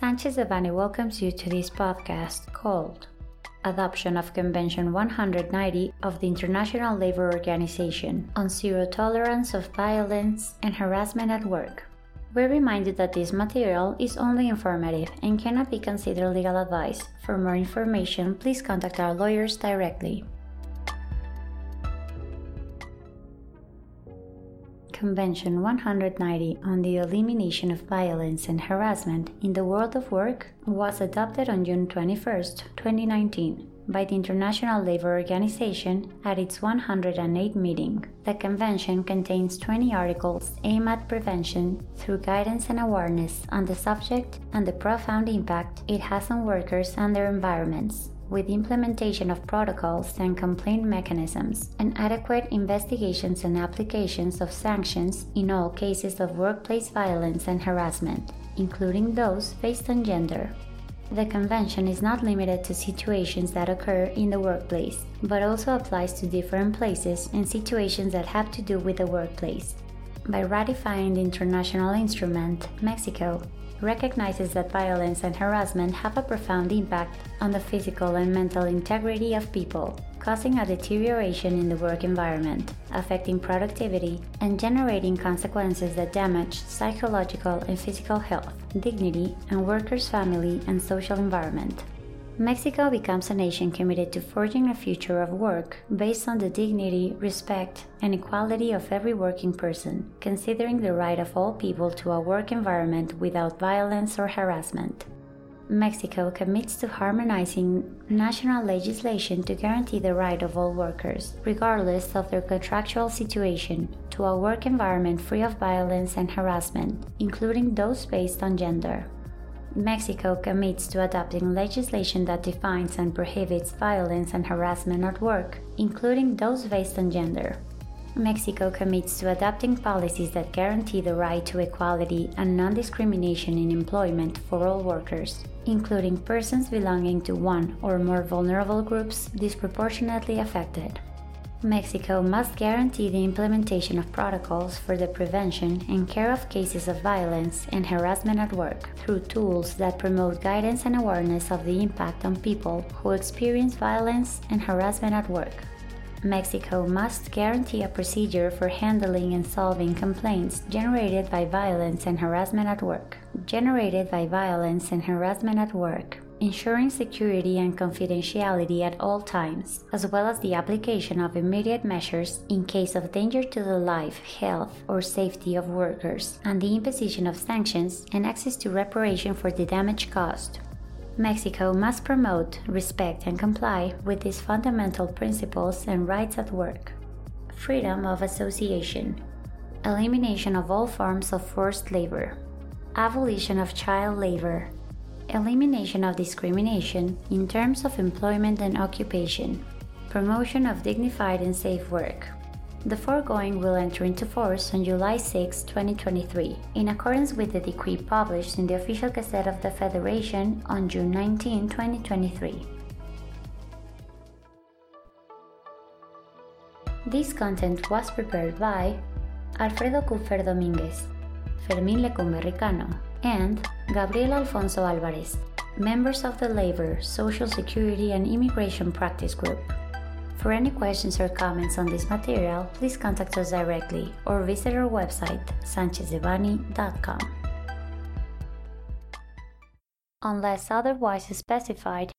Sanchez Devanny welcomes you to this podcast called Adoption of Convention 190 of the International Labour Organization on Zero Tolerance of Violence and Harassment at Work. We remind you that this material is only informative and cannot be considered legal advice. For more information, please contact our lawyers directly. Convention 190 on the Elimination of Violence and Harassment in the World of Work was adopted on June 21, 2019, by the International Labour Organization at its 108th meeting. The convention contains 20 articles aimed at prevention through guidance and awareness on the subject and the profound impact it has on workers and their environments with implementation of protocols and complaint mechanisms, and adequate investigations and applications of sanctions in all cases of workplace violence and harassment, including those based on gender. The Convention is not limited to situations that occur in the workplace, but also applies to different places and situations that have to do with the workplace. By ratifying the international instrument, Mexico recognizes that violence and harassment have a profound impact on the physical and mental integrity of people, causing a deterioration in the work environment, affecting productivity, and generating consequences that damage psychological and physical health, dignity, and workers' family and social environment. Mexico becomes a nation committed to forging a future of work based on the dignity, respect, and equality of every working person, considering the right of all people to a work environment without violence or harassment. Mexico commits to harmonizing national legislation to guarantee the right of all workers, regardless of their contractual situation, to a work environment free of violence and harassment, including those based on gender. Mexico commits to adopting legislation that defines and prohibits violence and harassment at work, including those based on gender. Mexico commits to adopting policies that guarantee the right to equality and non discrimination in employment for all workers, including persons belonging to one or more vulnerable groups disproportionately affected. Mexico must guarantee the implementation of protocols for the prevention and care of cases of violence and harassment at work through tools that promote guidance and awareness of the impact on people who experience violence and harassment at work. Mexico must guarantee a procedure for handling and solving complaints generated by violence and harassment at work. Generated by violence and harassment at work ensuring security and confidentiality at all times, as well as the application of immediate measures in case of danger to the life, health, or safety of workers, and the imposition of sanctions and access to reparation for the damage caused. Mexico must promote, respect, and comply with these fundamental principles and rights at work. Freedom of association, elimination of all forms of forced labor, abolition of child labor, elimination of discrimination in terms of employment and occupation, promotion of dignified and safe work. The foregoing will enter into force on July 6, 2023, in accordance with the decree published in the Official Gazette of the Federation on June 19, 2023. This content was prepared by Alfredo Kupfer Dominguez, Fermín Lecumbe Ricano, and Gabriel Alfonso Alvarez, members of the Labor, Social Security, and Immigration Practice Group. For any questions or comments on this material, please contact us directly or visit our website, sanchezdevanny.com. Unless otherwise specified,